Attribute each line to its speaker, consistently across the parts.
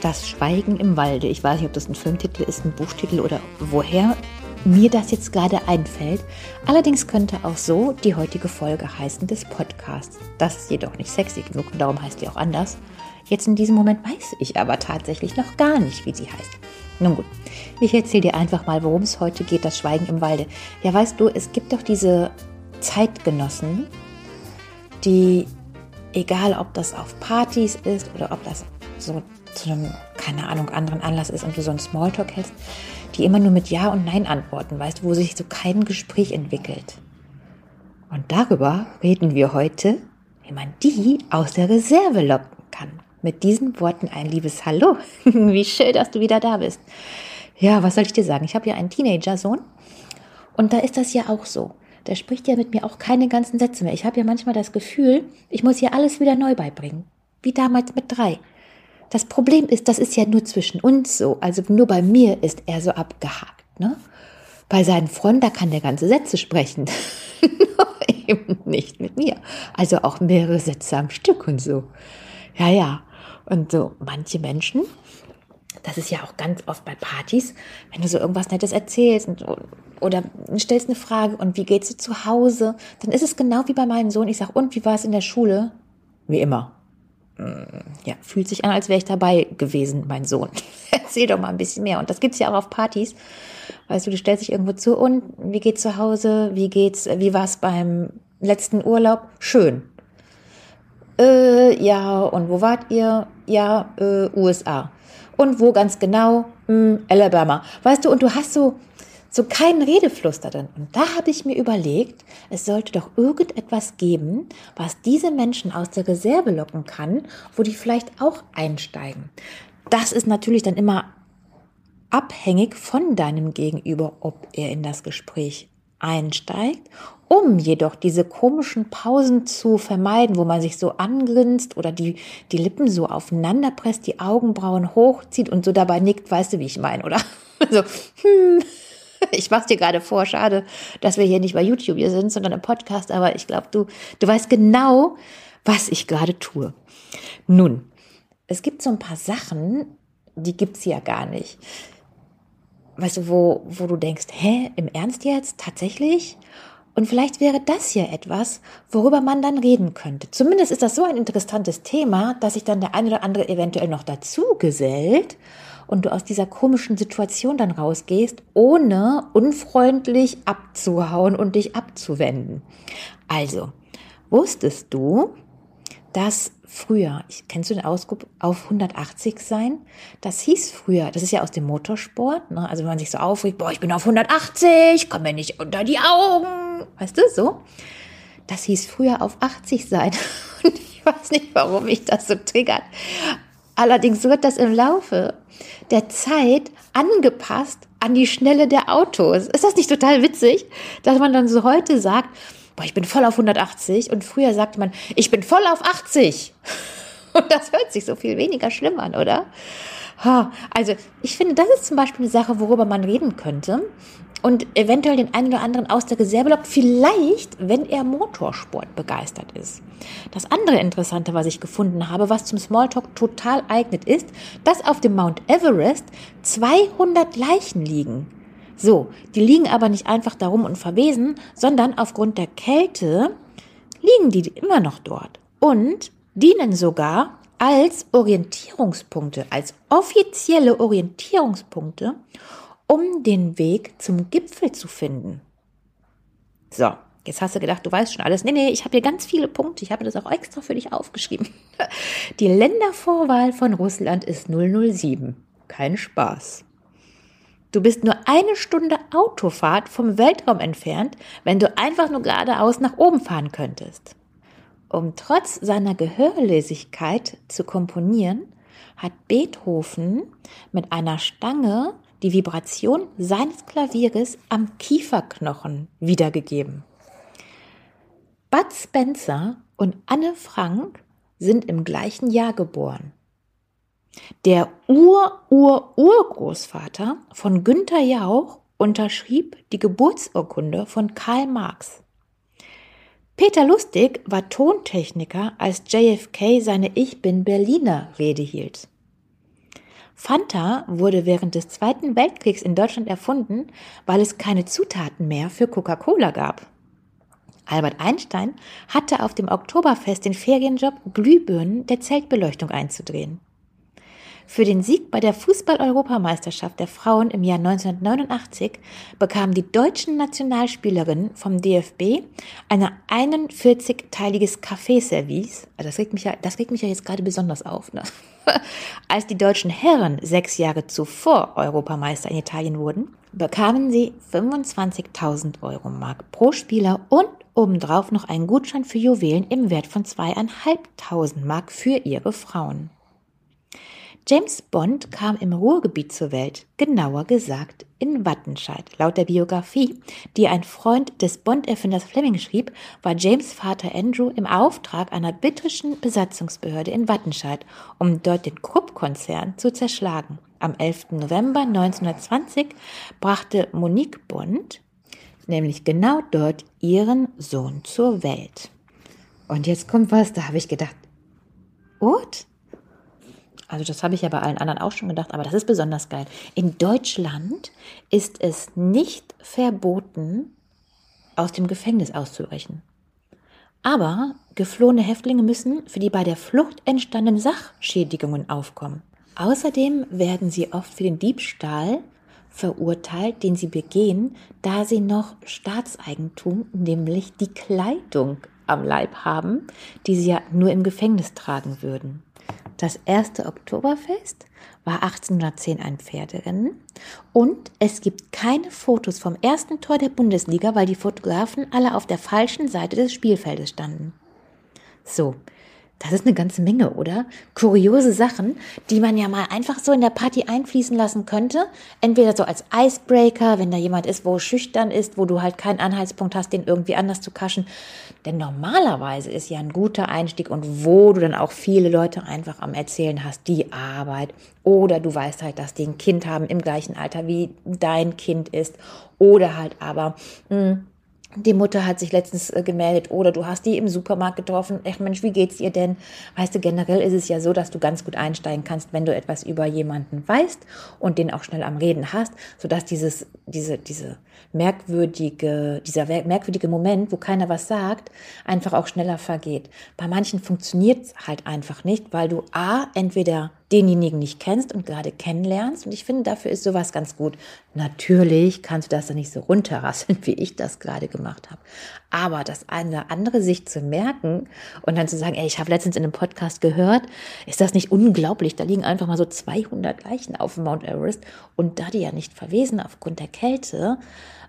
Speaker 1: Das Schweigen im Walde. Ich weiß nicht, ob das ein Filmtitel ist, ein Buchtitel oder woher mir das jetzt gerade einfällt. Allerdings könnte auch so die heutige Folge heißen des Podcasts. Das ist jedoch nicht sexy genug und darum heißt sie auch anders. Jetzt in diesem Moment weiß ich aber tatsächlich noch gar nicht, wie sie heißt. Nun gut, ich erzähle dir einfach mal, worum es heute geht, das Schweigen im Walde. Ja, weißt du, es gibt doch diese Zeitgenossen, die, egal ob das auf Partys ist oder ob das so zu einem, keine Ahnung, anderen Anlass ist und du so einen Smalltalk hältst, die immer nur mit Ja und Nein antworten, weißt du, wo sich so kein Gespräch entwickelt. Und darüber reden wir heute, wie man die aus der Reserve locken kann. Mit diesen Worten ein liebes Hallo. wie schön, dass du wieder da bist. Ja, was soll ich dir sagen? Ich habe ja einen Teenager-Sohn und da ist das ja auch so. Der spricht ja mit mir auch keine ganzen Sätze mehr. Ich habe ja manchmal das Gefühl, ich muss hier alles wieder neu beibringen. Wie damals mit drei. Das Problem ist, das ist ja nur zwischen uns so. Also nur bei mir ist er so abgehakt. Ne? Bei seinen Freunden, da kann der ganze Sätze sprechen. eben nicht mit mir. Also auch mehrere Sätze am Stück und so. Ja, ja. Und so manche Menschen, das ist ja auch ganz oft bei Partys, wenn du so irgendwas Nettes erzählst und, oder stellst eine Frage und wie geht's dir zu Hause, dann ist es genau wie bei meinem Sohn. Ich sag, und wie war es in der Schule? Wie immer ja, fühlt sich an, als wäre ich dabei gewesen, mein Sohn. Erzähl doch mal ein bisschen mehr. Und das gibt's ja auch auf Partys. Weißt du, du stellst dich irgendwo zu und wie geht's zu Hause? Wie geht's, wie war's beim letzten Urlaub? Schön. Äh, ja, und wo wart ihr? Ja, äh, USA. Und wo ganz genau? Hm, Alabama. Weißt du, und du hast so, so keinen Redefluss da drin. Und da habe ich mir überlegt, es sollte doch irgendetwas geben, was diese Menschen aus der Reserve locken kann, wo die vielleicht auch einsteigen. Das ist natürlich dann immer abhängig von deinem Gegenüber, ob er in das Gespräch einsteigt, um jedoch diese komischen Pausen zu vermeiden, wo man sich so angrinst oder die, die Lippen so aufeinander presst, die Augenbrauen hochzieht und so dabei nickt, weißt du, wie ich meine, oder? So, hm, ich mach's dir gerade vor, schade, dass wir hier nicht bei YouTube hier sind, sondern im Podcast, aber ich glaube, du, du weißt genau, was ich gerade tue. Nun, es gibt so ein paar Sachen, die gibt's ja gar nicht. Weißt du, wo, wo du denkst, hä, im Ernst jetzt? Tatsächlich? Und vielleicht wäre das ja etwas, worüber man dann reden könnte. Zumindest ist das so ein interessantes Thema, dass sich dann der eine oder andere eventuell noch dazu gesellt und du aus dieser komischen Situation dann rausgehst, ohne unfreundlich abzuhauen und dich abzuwenden. Also, wusstest du, dass früher, kennst du den Ausdruck auf 180 sein? Das hieß früher, das ist ja aus dem Motorsport, ne? also wenn man sich so aufregt, boah, ich bin auf 180, komm mir nicht unter die Augen, weißt du, so. Das hieß früher auf 80 sein. Und ich weiß nicht, warum mich das so triggert. Allerdings wird das im Laufe der Zeit angepasst an die Schnelle der Autos. Ist das nicht total witzig, dass man dann so heute sagt, boah, ich bin voll auf 180 und früher sagte man, ich bin voll auf 80. Und das hört sich so viel weniger schlimm an, oder? Also ich finde, das ist zum Beispiel eine Sache, worüber man reden könnte und eventuell den einen oder anderen aus der Reserve lockt, vielleicht, wenn er Motorsport begeistert ist. Das andere Interessante, was ich gefunden habe, was zum Smalltalk total eignet ist, dass auf dem Mount Everest 200 Leichen liegen. So, die liegen aber nicht einfach darum und verwesen, sondern aufgrund der Kälte liegen die immer noch dort und dienen sogar als Orientierungspunkte, als offizielle Orientierungspunkte, um den Weg zum Gipfel zu finden. So, jetzt hast du gedacht, du weißt schon alles. Nee, nee, ich habe hier ganz viele Punkte. Ich habe das auch extra für dich aufgeschrieben. Die Ländervorwahl von Russland ist 007. Kein Spaß. Du bist nur eine Stunde Autofahrt vom Weltraum entfernt, wenn du einfach nur geradeaus nach oben fahren könntest. Um trotz seiner Gehörlosigkeit zu komponieren, hat Beethoven mit einer Stange die Vibration seines Klavieres am Kieferknochen wiedergegeben. Bud Spencer und Anne Frank sind im gleichen Jahr geboren. Der Ur-Ur-Urgroßvater von Günther Jauch unterschrieb die Geburtsurkunde von Karl Marx. Peter Lustig war Tontechniker, als JFK seine Ich bin Berliner Rede hielt. Fanta wurde während des Zweiten Weltkriegs in Deutschland erfunden, weil es keine Zutaten mehr für Coca-Cola gab. Albert Einstein hatte auf dem Oktoberfest den Ferienjob, Glühbirnen der Zeltbeleuchtung einzudrehen. Für den Sieg bei der Fußball-Europameisterschaft der Frauen im Jahr 1989 bekamen die deutschen Nationalspielerinnen vom DFB ein 41-teiliges Kaffeeservice. Also das regt mich ja, das regt mich ja jetzt gerade besonders auf. Ne? Als die deutschen Herren sechs Jahre zuvor Europameister in Italien wurden, bekamen sie 25.000 Euro Mark pro Spieler und obendrauf noch einen Gutschein für Juwelen im Wert von zweieinhalbtausend Mark für ihre Frauen. James Bond kam im Ruhrgebiet zur Welt, genauer gesagt in Wattenscheid. Laut der Biografie, die ein Freund des Bond-Erfinders Fleming schrieb, war James Vater Andrew im Auftrag einer britischen Besatzungsbehörde in Wattenscheid, um dort den Krupp-Konzern zu zerschlagen. Am 11. November 1920 brachte Monique Bond nämlich genau dort ihren Sohn zur Welt. Und jetzt kommt was, da habe ich gedacht, what? Also das habe ich ja bei allen anderen auch schon gedacht, aber das ist besonders geil. In Deutschland ist es nicht verboten, aus dem Gefängnis auszubrechen. Aber geflohene Häftlinge müssen für die bei der Flucht entstandenen Sachschädigungen aufkommen. Außerdem werden sie oft für den Diebstahl verurteilt, den sie begehen, da sie noch Staatseigentum, nämlich die Kleidung am Leib haben, die sie ja nur im Gefängnis tragen würden. Das erste Oktoberfest war 1810 ein Pferderennen und es gibt keine Fotos vom ersten Tor der Bundesliga, weil die Fotografen alle auf der falschen Seite des Spielfeldes standen. So, das ist eine ganze Menge, oder? Kuriose Sachen, die man ja mal einfach so in der Party einfließen lassen könnte. Entweder so als Icebreaker, wenn da jemand ist, wo schüchtern ist, wo du halt keinen Anhaltspunkt hast, den irgendwie anders zu kaschen. Denn normalerweise ist ja ein guter Einstieg und wo du dann auch viele Leute einfach am Erzählen hast, die Arbeit. Oder du weißt halt, dass die ein Kind haben im gleichen Alter wie dein Kind ist. Oder halt aber, mh, hm, die Mutter hat sich letztens äh, gemeldet oder du hast die im Supermarkt getroffen. Ach Mensch, wie geht's ihr denn? Weißt du, generell ist es ja so, dass du ganz gut einsteigen kannst, wenn du etwas über jemanden weißt und den auch schnell am Reden hast, sodass dieses, diese, diese merkwürdige, dieser merkwürdige Moment, wo keiner was sagt, einfach auch schneller vergeht. Bei manchen funktioniert es halt einfach nicht, weil du A, entweder denjenigen nicht kennst und gerade kennenlernst. Und ich finde, dafür ist sowas ganz gut. Natürlich kannst du das dann nicht so runterrasseln, wie ich das gerade gemacht habe. Aber das eine andere sich zu merken und dann zu sagen, ey, ich habe letztens in einem Podcast gehört, ist das nicht unglaublich? Da liegen einfach mal so 200 Leichen auf Mount Everest und da die ja nicht verwesen aufgrund der Kälte,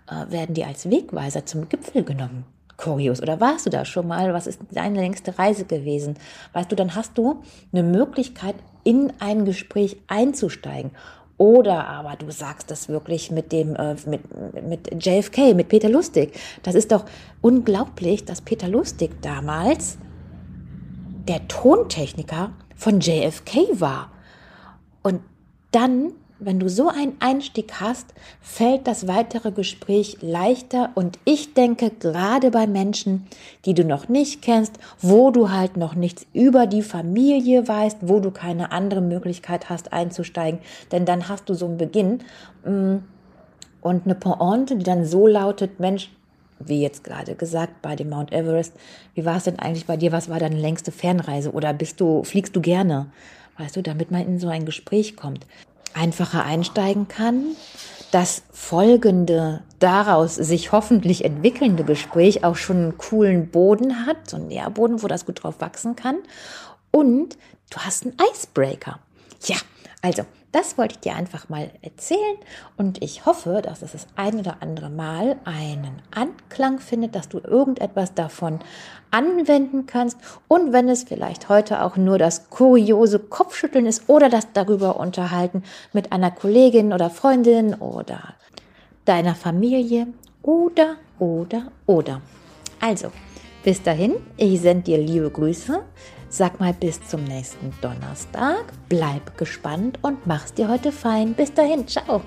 Speaker 1: äh, werden die als Wegweiser zum Gipfel genommen kurios. Oder warst du da schon mal? Was ist deine längste Reise gewesen? Weißt du, dann hast du eine Möglichkeit, in ein Gespräch einzusteigen. Oder aber du sagst das wirklich mit dem, äh, mit, mit JFK, mit Peter Lustig. Das ist doch unglaublich, dass Peter Lustig damals der Tontechniker von JFK war. Und dann wenn du so einen Einstieg hast, fällt das weitere Gespräch leichter und ich denke gerade bei Menschen, die du noch nicht kennst, wo du halt noch nichts über die Familie weißt, wo du keine andere Möglichkeit hast einzusteigen, denn dann hast du so einen Beginn mm, und eine Pointe, die dann so lautet, Mensch, wie jetzt gerade gesagt bei dem Mount Everest, wie war es denn eigentlich bei dir? Was war deine längste Fernreise? Oder bist du, fliegst du gerne? Weißt du, damit man in so ein Gespräch kommt einfacher einsteigen kann. Das folgende daraus sich hoffentlich entwickelnde Gespräch auch schon einen coolen Boden hat, so einen Nährboden, wo das gut drauf wachsen kann. Und du hast einen Icebreaker. Ja, also das wollte ich dir einfach mal erzählen und ich hoffe, dass es das ein oder andere Mal einen Anklang findet, dass du irgendetwas davon anwenden kannst und wenn es vielleicht heute auch nur das kuriose Kopfschütteln ist oder das darüber unterhalten mit einer Kollegin oder Freundin oder deiner Familie oder, oder, oder. Also, bis dahin, ich sende dir liebe Grüße. Sag mal bis zum nächsten Donnerstag. Bleib gespannt und mach's dir heute fein. Bis dahin, ciao.